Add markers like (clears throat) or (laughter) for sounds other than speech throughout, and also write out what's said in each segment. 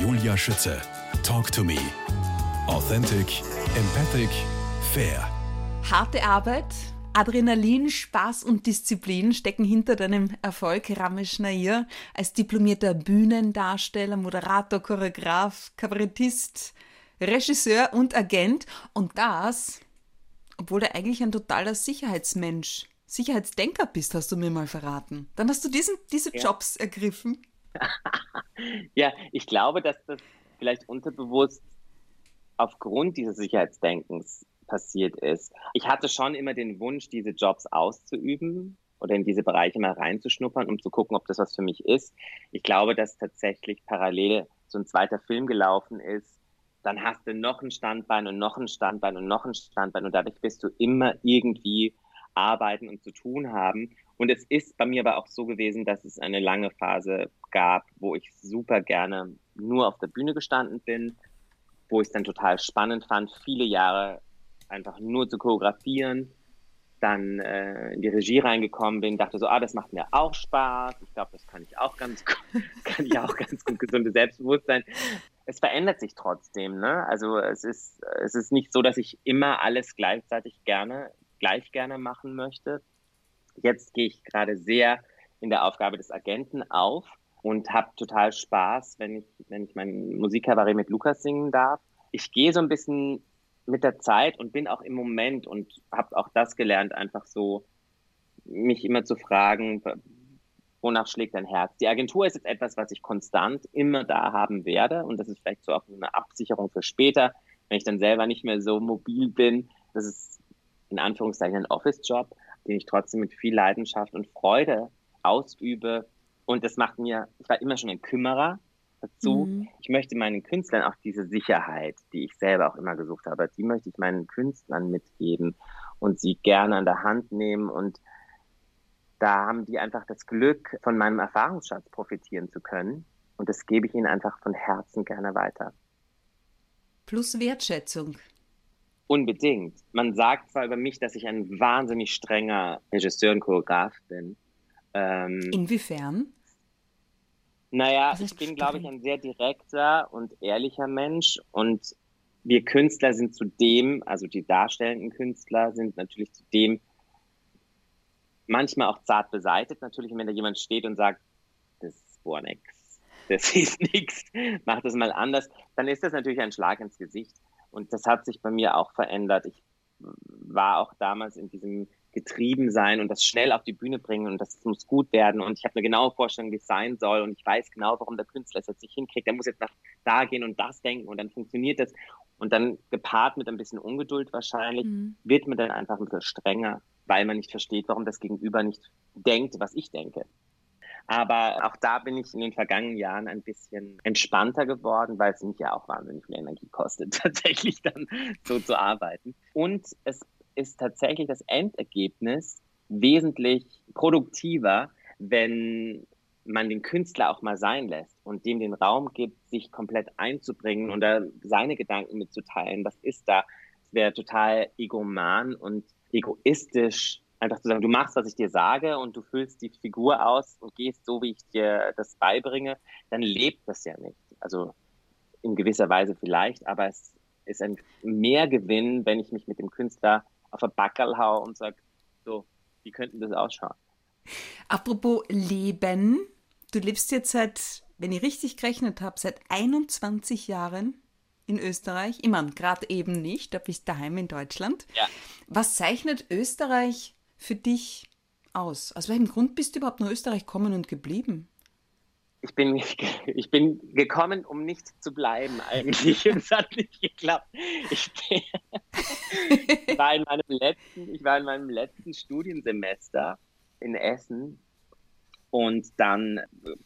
Julia Schütze. Talk to me. Authentic, empathic, fair. Harte Arbeit, Adrenalin, Spaß und Disziplin stecken hinter deinem Erfolg, Ramesh Nair, als diplomierter Bühnendarsteller, Moderator, Choreograf, Kabarettist, Regisseur und Agent. Und das, obwohl du eigentlich ein totaler Sicherheitsmensch, Sicherheitsdenker bist, hast du mir mal verraten. Dann hast du diesen, diese ja. Jobs ergriffen. (laughs) ja, ich glaube, dass das vielleicht unterbewusst aufgrund dieses Sicherheitsdenkens passiert ist. Ich hatte schon immer den Wunsch, diese Jobs auszuüben oder in diese Bereiche mal reinzuschnuppern, um zu gucken, ob das was für mich ist. Ich glaube, dass tatsächlich parallel so ein zweiter Film gelaufen ist. Dann hast du noch ein Standbein und noch ein Standbein und noch ein Standbein und dadurch bist du immer irgendwie arbeiten und zu tun haben. Und es ist bei mir aber auch so gewesen, dass es eine lange Phase gab, wo ich super gerne nur auf der Bühne gestanden bin, wo ich es dann total spannend fand, viele Jahre einfach nur zu choreografieren, dann äh, in die Regie reingekommen bin, dachte so, ah, das macht mir auch Spaß. Ich glaube, das kann ich auch ganz gut, (laughs) kann ich auch ganz gut gesunde Selbstbewusstsein. Es verändert sich trotzdem, ne? Also es ist, es ist nicht so, dass ich immer alles gleichzeitig gerne, gleich gerne machen möchte. Jetzt gehe ich gerade sehr in der Aufgabe des Agenten auf und habe total Spaß, wenn ich, wenn ich mein Musikkabarett mit Lukas singen darf. Ich gehe so ein bisschen mit der Zeit und bin auch im Moment und habe auch das gelernt, einfach so mich immer zu fragen, wonach schlägt dein Herz? Die Agentur ist jetzt etwas, was ich konstant immer da haben werde und das ist vielleicht so auch eine Absicherung für später, wenn ich dann selber nicht mehr so mobil bin. Das ist in Anführungszeichen ein Office-Job, den ich trotzdem mit viel Leidenschaft und Freude ausübe. Und das macht mir, ich war immer schon ein Kümmerer, dazu. Mhm. Ich möchte meinen Künstlern auch diese Sicherheit, die ich selber auch immer gesucht habe, die möchte ich meinen Künstlern mitgeben und sie gerne an der Hand nehmen und da haben die einfach das Glück, von meinem Erfahrungsschatz profitieren zu können. Und das gebe ich ihnen einfach von Herzen gerne weiter. Plus Wertschätzung. Unbedingt. Man sagt zwar über mich, dass ich ein wahnsinnig strenger Regisseur und Choreograf bin. Ähm, Inwiefern? Naja, ich bin, glaube ich, ein sehr direkter und ehrlicher Mensch und wir Künstler sind zudem, also die darstellenden Künstler sind natürlich zudem manchmal auch zart beseitigt. Natürlich, wenn da jemand steht und sagt, das ist boah nix, das (laughs) ist nix, mach das mal anders, dann ist das natürlich ein Schlag ins Gesicht. Und das hat sich bei mir auch verändert. Ich war auch damals in diesem getrieben sein und das schnell auf die Bühne bringen und das muss gut werden und ich habe eine genaue Vorstellung, wie es sein soll und ich weiß genau, warum der Künstler es jetzt nicht hinkriegt. Der muss jetzt nach da gehen und das denken und dann funktioniert das und dann gepaart mit ein bisschen Ungeduld wahrscheinlich mhm. wird man dann einfach ein bisschen strenger, weil man nicht versteht, warum das Gegenüber nicht denkt, was ich denke. Aber auch da bin ich in den vergangenen Jahren ein bisschen entspannter geworden, weil es mich ja auch wahnsinnig viel Energie kostet, (laughs) tatsächlich dann so zu arbeiten. Und es ist tatsächlich das Endergebnis wesentlich produktiver, wenn man den Künstler auch mal sein lässt und dem den Raum gibt, sich komplett einzubringen und seine Gedanken mitzuteilen. Was ist da? Es wäre total egoman und egoistisch, einfach zu sagen, du machst, was ich dir sage und du füllst die Figur aus und gehst so, wie ich dir das beibringe, dann lebt das ja nicht. Also in gewisser Weise vielleicht, aber es ist ein Mehrgewinn, wenn ich mich mit dem Künstler auf ein Backerl hau und sage, so, wie könnten das ausschauen? Apropos Leben, du lebst jetzt seit, wenn ich richtig gerechnet habe, seit 21 Jahren in Österreich. Ich meine, gerade eben nicht, da bist du daheim in Deutschland. Ja. Was zeichnet Österreich für dich aus? Aus welchem Grund bist du überhaupt nach Österreich gekommen und geblieben? ich bin, ich bin gekommen, um nicht zu bleiben eigentlich. (laughs) es hat nicht geklappt. Ich, bin, ich, war in meinem letzten, ich war in meinem letzten Studiensemester in Essen und dann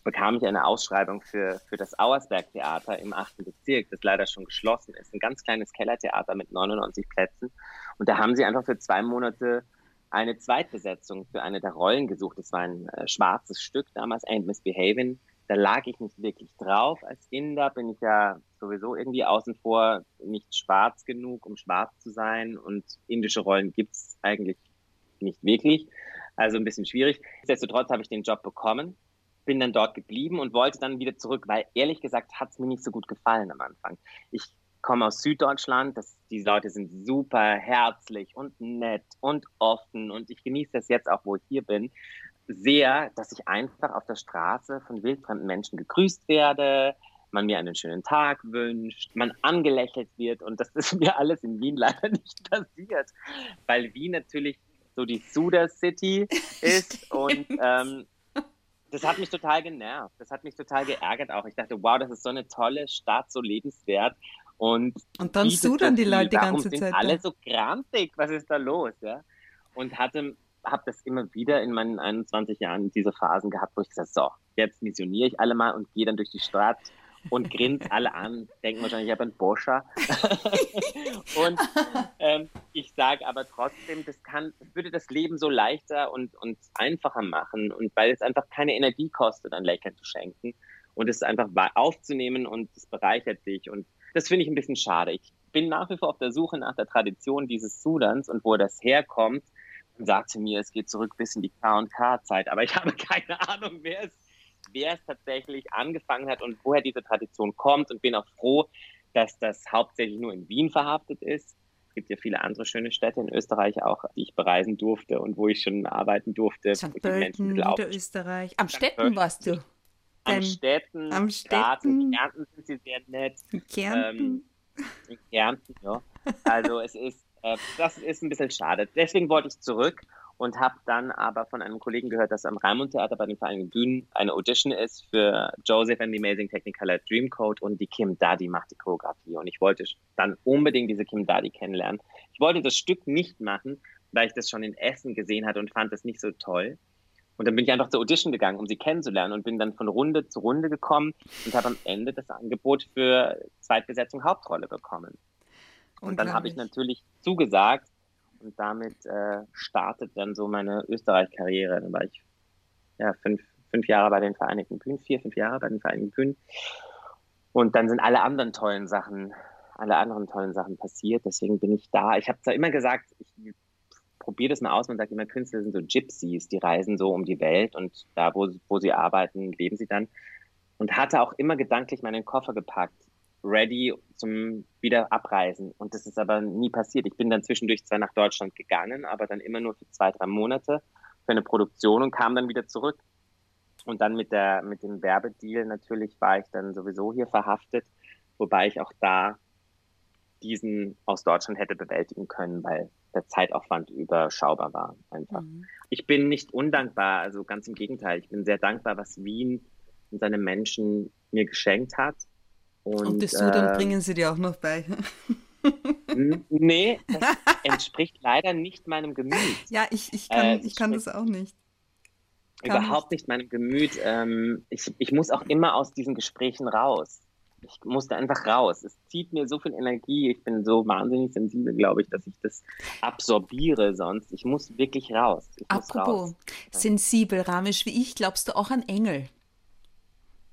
bekam ich eine Ausschreibung für, für das Auersberg Theater im 8. Bezirk, das leider schon geschlossen ist. Ein ganz kleines Kellertheater mit 99 Plätzen. Und da haben sie einfach für zwei Monate eine Zweitbesetzung für eine der Rollen gesucht. Das war ein äh, schwarzes Stück damals, Ain't Misbehaving da lag ich nicht wirklich drauf. Als Inder bin ich ja sowieso irgendwie außen vor nicht schwarz genug, um schwarz zu sein. Und indische Rollen gibt's eigentlich nicht wirklich. Also ein bisschen schwierig. Nichtsdestotrotz habe ich den Job bekommen bin dann dort geblieben und wollte dann wieder zurück, weil ehrlich gesagt hat es mir nicht so gut gefallen am Anfang. Ich komme aus Süddeutschland, das, die Leute sind super herzlich und nett und offen und ich genieße das jetzt auch, wo ich hier bin, sehr, dass ich einfach auf der Straße von wildfremden Menschen gegrüßt werde, man mir einen schönen Tag wünscht, man angelächelt wird und das ist (laughs) mir alles in Wien leider nicht passiert, weil Wien natürlich so die Suda City (laughs) ist und ähm, das hat mich total genervt. Das hat mich total geärgert auch. Ich dachte, wow, das ist so eine tolle Stadt, so lebenswert. Und, und dann sudern die Leute die ganze sind Zeit. alle so grantig, was ist da los? Ja? Und hatte, habe das immer wieder in meinen 21 Jahren diese Phasen gehabt, wo ich gesagt so, jetzt missioniere ich alle mal und gehe dann durch die Stadt und grinst (laughs) alle an, denken wahrscheinlich, ich habe einen Boscher. (laughs) und ähm, ich sage aber trotzdem, das kann, würde das Leben so leichter und, und einfacher machen und weil es einfach keine Energie kostet, ein Lächeln zu schenken und es einfach aufzunehmen und es bereichert dich und das finde ich ein bisschen schade. Ich bin nach wie vor auf der Suche nach der Tradition dieses Sudans und wo das herkommt und sagte mir, es geht zurück bis in die K&K-Zeit, aber ich (laughs) habe keine Ahnung, wer es wer es tatsächlich angefangen hat und woher diese Tradition kommt und bin auch froh, dass das hauptsächlich nur in Wien verhaftet ist. Es gibt ja viele andere schöne Städte in Österreich auch, die ich bereisen durfte und wo ich schon arbeiten durfte. St. Pölten, Niederösterreich. Am Städten warst du. Am Städten, am Städten. in Kärnten sind sie sehr nett. In Kärnten. Ähm, in Kärnten, ja. Also es ist, äh, das ist ein bisschen schade. Deswegen wollte ich zurück und habe dann aber von einem Kollegen gehört, dass am Raimund Theater bei den Vereinigten Bühnen eine Audition ist für Joseph and the Amazing Technicolor Dreamcoat und die Kim Daddy macht die Choreografie und ich wollte dann unbedingt diese Kim Daddy kennenlernen. Ich wollte das Stück nicht machen, weil ich das schon in Essen gesehen hatte und fand das nicht so toll. Und dann bin ich einfach zur Audition gegangen, um sie kennenzulernen und bin dann von Runde zu Runde gekommen und habe am Ende das Angebot für Zweitbesetzung Hauptrolle bekommen. Und dann habe ich natürlich zugesagt und damit äh, startet dann so meine Österreich-Karriere. Dann war ich ja, fünf, fünf Jahre bei den Vereinigten Bühnen, vier, fünf Jahre bei den Vereinigten Bühnen. Und dann sind alle anderen tollen Sachen, alle anderen tollen Sachen passiert. Deswegen bin ich da. Ich habe zwar immer gesagt, ich probiere das mal aus. Man sagt immer, Künstler sind so Gypsies, die reisen so um die Welt und da, wo, wo sie arbeiten, leben sie dann. Und hatte auch immer gedanklich meinen Koffer gepackt ready zum wieder abreisen. Und das ist aber nie passiert. Ich bin dann zwischendurch zwar nach Deutschland gegangen, aber dann immer nur für zwei, drei Monate für eine Produktion und kam dann wieder zurück. Und dann mit der, mit dem Werbedeal natürlich war ich dann sowieso hier verhaftet, wobei ich auch da diesen aus Deutschland hätte bewältigen können, weil der Zeitaufwand überschaubar war einfach. Mhm. Ich bin nicht undankbar, also ganz im Gegenteil. Ich bin sehr dankbar, was Wien und seine Menschen mir geschenkt hat und, und das Sudan äh, bringen sie dir auch noch bei. (laughs) nee, das entspricht leider nicht meinem Gemüt. Ja, ich, ich kann, äh, ich kann das auch nicht. Kann überhaupt nicht. nicht meinem Gemüt. Ähm, ich, ich muss auch immer aus diesen Gesprächen raus. Ich musste einfach raus. Es zieht mir so viel Energie. Ich bin so wahnsinnig sensibel, glaube ich, dass ich das absorbiere sonst. Ich muss wirklich raus. Ich Apropos raus. sensibel, Ramisch wie ich, glaubst du auch an Engel?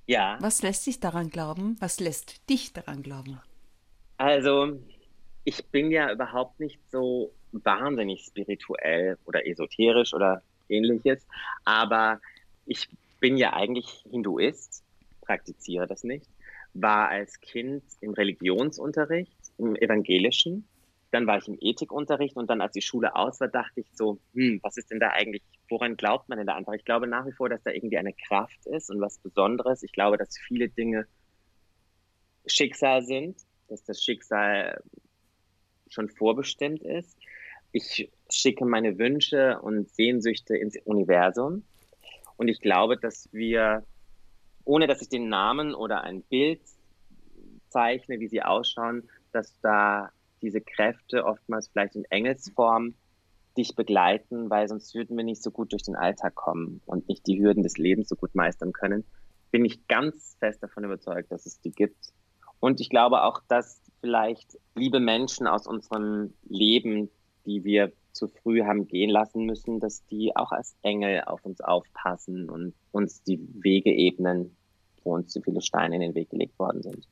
Ja. Was lässt sich daran glauben? Was lässt dich daran glauben? Also, ich bin ja überhaupt nicht so wahnsinnig spirituell oder esoterisch oder ähnliches, aber ich bin ja eigentlich Hinduist, praktiziere das nicht, war als Kind im Religionsunterricht, im evangelischen dann war ich im Ethikunterricht und dann, als die Schule aus war, dachte ich so, hm, was ist denn da eigentlich, woran glaubt man denn da einfach? Ich glaube nach wie vor, dass da irgendwie eine Kraft ist und was Besonderes. Ich glaube, dass viele Dinge Schicksal sind, dass das Schicksal schon vorbestimmt ist. Ich schicke meine Wünsche und Sehnsüchte ins Universum. Und ich glaube, dass wir, ohne dass ich den Namen oder ein Bild zeichne, wie sie ausschauen, dass da diese Kräfte oftmals vielleicht in Engelsform dich begleiten, weil sonst würden wir nicht so gut durch den Alltag kommen und nicht die Hürden des Lebens so gut meistern können. Bin ich ganz fest davon überzeugt, dass es die gibt. Und ich glaube auch, dass vielleicht liebe Menschen aus unserem Leben, die wir zu früh haben gehen lassen müssen, dass die auch als Engel auf uns aufpassen und uns die Wege ebnen, wo uns zu viele Steine in den Weg gelegt worden sind.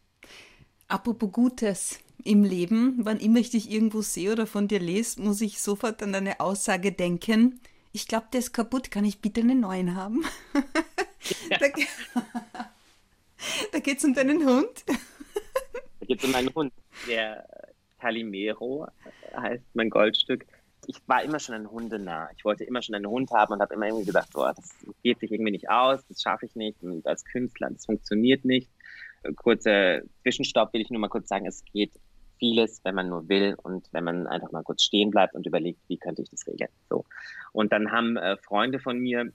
Apropos Gutes im Leben, wann immer ich dich irgendwo sehe oder von dir lese, muss ich sofort an deine Aussage denken. Ich glaube, der ist kaputt, kann ich bitte einen neuen haben? (laughs) Da, (laughs) da geht es um deinen Hund. Da geht es um meinen Hund, der Calimero heißt mein Goldstück. Ich war immer schon ein Hundenah. Ich wollte immer schon einen Hund haben und habe immer irgendwie gedacht, boah, das geht sich irgendwie nicht aus, das schaffe ich nicht und als Künstler, das funktioniert nicht. Kurzer Zwischenstopp will ich nur mal kurz sagen, es geht vieles, wenn man nur will und wenn man einfach mal kurz stehen bleibt und überlegt, wie könnte ich das regeln. So. Und dann haben äh, Freunde von mir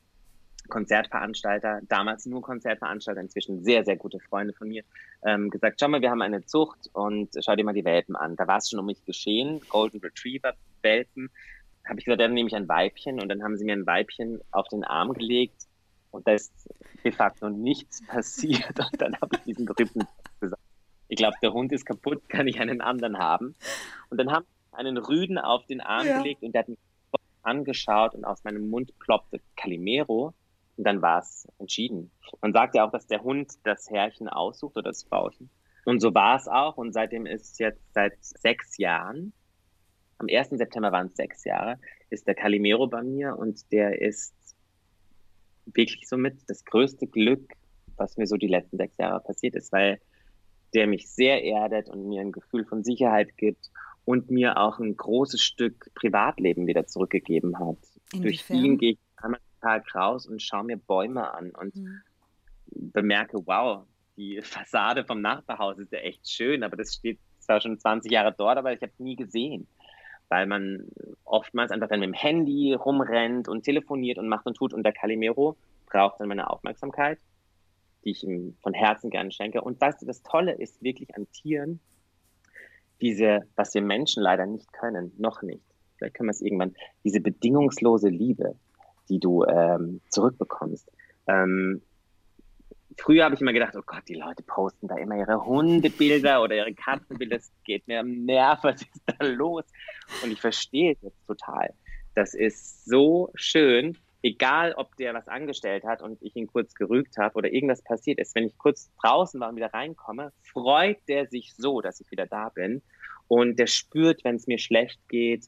Konzertveranstalter, damals nur Konzertveranstalter, inzwischen sehr, sehr gute Freunde von mir, ähm, gesagt, schau mal, wir haben eine Zucht und schau dir mal die Welpen an. Da war es schon um mich geschehen, Golden Retriever Welpen. Habe ich gesagt, dann nehme ich ein Weibchen und dann haben sie mir ein Weibchen auf den Arm gelegt und da ist de facto nichts (laughs) passiert. Und dann habe ich diesen berühmten gesagt, ich glaube, der Hund ist kaputt, (laughs) kann ich einen anderen haben. Und dann haben einen Rüden auf den Arm ja. gelegt und der hat mich angeschaut und aus meinem Mund ploppte Calimero und dann war es entschieden. Man sagt ja auch, dass der Hund das Herrchen aussucht oder das Frauchen. Und so war es auch. Und seitdem ist jetzt seit sechs Jahren, am 1. September waren es sechs Jahre, ist der Calimero bei mir und der ist wirklich somit das größte Glück, was mir so die letzten sechs Jahre passiert ist, weil der mich sehr erdet und mir ein Gefühl von Sicherheit gibt und mir auch ein großes Stück Privatleben wieder zurückgegeben hat. Inwiefern? Durch ihn gehe ich einmal Tag raus und schaue mir Bäume an und mhm. bemerke, wow, die (laughs) Fassade vom Nachbarhaus ist ja echt schön, aber das steht zwar schon 20 Jahre dort, aber ich habe es nie gesehen. Weil man oftmals einfach dann mit dem Handy rumrennt und telefoniert und macht und tut und der Calimero braucht dann meine Aufmerksamkeit, die ich ihm von Herzen gerne schenke. Und weißt du, das Tolle ist wirklich an Tieren, diese, was wir Menschen leider nicht können, noch nicht. Vielleicht können wir es irgendwann, diese bedingungslose Liebe, die du ähm, zurückbekommst. Ähm, früher habe ich immer gedacht, oh Gott, die Leute posten da immer ihre Hundebilder oder ihre Katzenbilder, das geht mir am Nerv, was ist da los? Und ich verstehe es jetzt total. Das ist so schön, egal ob der was angestellt hat und ich ihn kurz gerügt habe oder irgendwas passiert ist, wenn ich kurz draußen war und wieder reinkomme, freut der sich so, dass ich wieder da bin. Und der spürt, wenn es mir schlecht geht,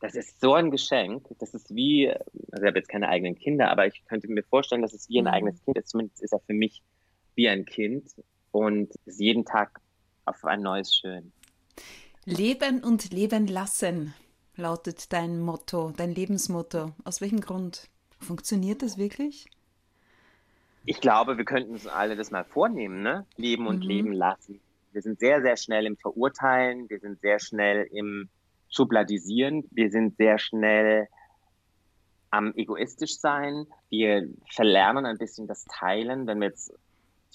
das ist so ein Geschenk. Das ist wie, also ich habe jetzt keine eigenen Kinder, aber ich könnte mir vorstellen, dass es wie ein mhm. eigenes Kind ist. Zumindest ist er für mich wie ein Kind und ist jeden Tag auf ein neues Schön. Leben und leben lassen lautet dein Motto, dein Lebensmotto. Aus welchem Grund? Funktioniert das wirklich? Ich glaube, wir könnten uns alle das mal vornehmen, ne? Leben und mhm. leben lassen. Wir sind sehr, sehr schnell im Verurteilen, wir sind sehr schnell im schubladisieren. Wir sind sehr schnell am egoistisch sein. Wir verlernen ein bisschen das Teilen. Wenn wir jetzt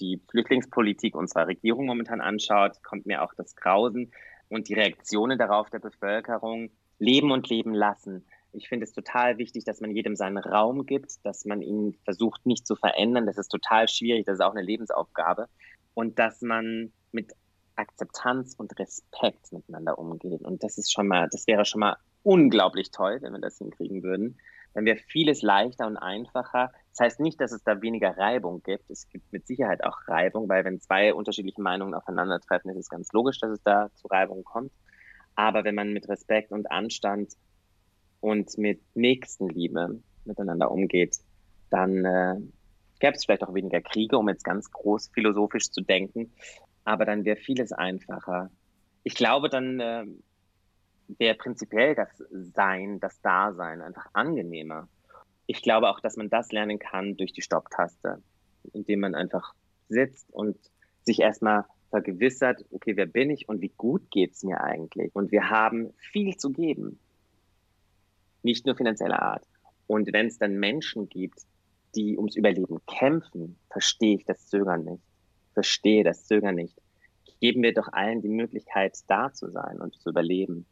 die Flüchtlingspolitik unserer Regierung momentan anschaut, kommt mir auch das Grausen und die Reaktionen darauf der Bevölkerung. Leben und leben lassen. Ich finde es total wichtig, dass man jedem seinen Raum gibt, dass man ihn versucht nicht zu verändern. Das ist total schwierig, das ist auch eine Lebensaufgabe. Und dass man mit Akzeptanz und Respekt miteinander umgehen. Und das ist schon mal, das wäre schon mal unglaublich toll, wenn wir das hinkriegen würden. Dann wäre vieles leichter und einfacher. Das heißt nicht, dass es da weniger Reibung gibt. Es gibt mit Sicherheit auch Reibung, weil wenn zwei unterschiedliche Meinungen aufeinandertreffen, ist es ganz logisch, dass es da zu Reibung kommt. Aber wenn man mit Respekt und Anstand und mit Nächstenliebe miteinander umgeht, dann äh, gäbe es vielleicht auch weniger Kriege, um jetzt ganz groß philosophisch zu denken aber dann wäre vieles einfacher. Ich glaube, dann äh, wäre prinzipiell das Sein, das Dasein einfach angenehmer. Ich glaube auch, dass man das lernen kann durch die Stopptaste, indem man einfach sitzt und sich erstmal vergewissert, okay, wer bin ich und wie gut geht's mir eigentlich? Und wir haben viel zu geben. Nicht nur finanzieller Art. Und wenn es dann Menschen gibt, die ums Überleben kämpfen, verstehe ich das Zögern nicht verstehe das Zögern nicht. Geben wir doch allen die Möglichkeit, da zu sein und zu überleben.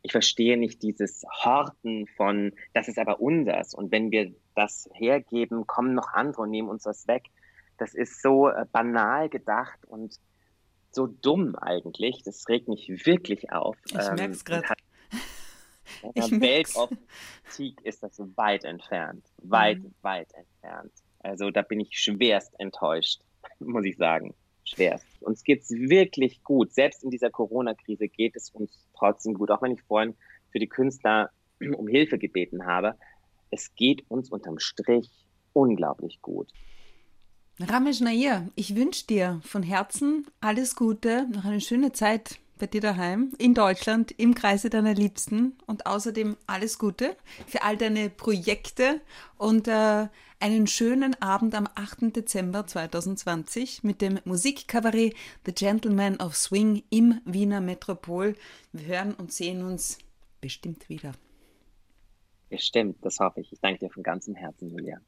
Ich verstehe nicht dieses Horten von, das ist aber unseres. Und wenn wir das hergeben, kommen noch andere und nehmen uns das weg. Das ist so äh, banal gedacht und so dumm eigentlich. Das regt mich wirklich auf. Ich ähm, merke es gerade. (laughs) In der Weltoptik ist das weit entfernt. Weit, mhm. weit entfernt. Also da bin ich schwerst enttäuscht muss ich sagen. Schwerst. Uns geht's wirklich gut. Selbst in dieser Corona-Krise geht es uns trotzdem gut. Auch wenn ich vorhin für die Künstler (clears throat) um Hilfe gebeten habe. Es geht uns unterm Strich unglaublich gut. Ramesh Nair, ich wünsche dir von Herzen alles Gute, noch eine schöne Zeit bei dir daheim, in Deutschland, im Kreise deiner Liebsten und außerdem alles Gute für all deine Projekte und äh, einen schönen Abend am 8. Dezember 2020 mit dem Musikkabarett The Gentleman of Swing im Wiener Metropol. Wir hören und sehen uns bestimmt wieder. Bestimmt, das hoffe ich. Ich danke dir von ganzem Herzen, Julia.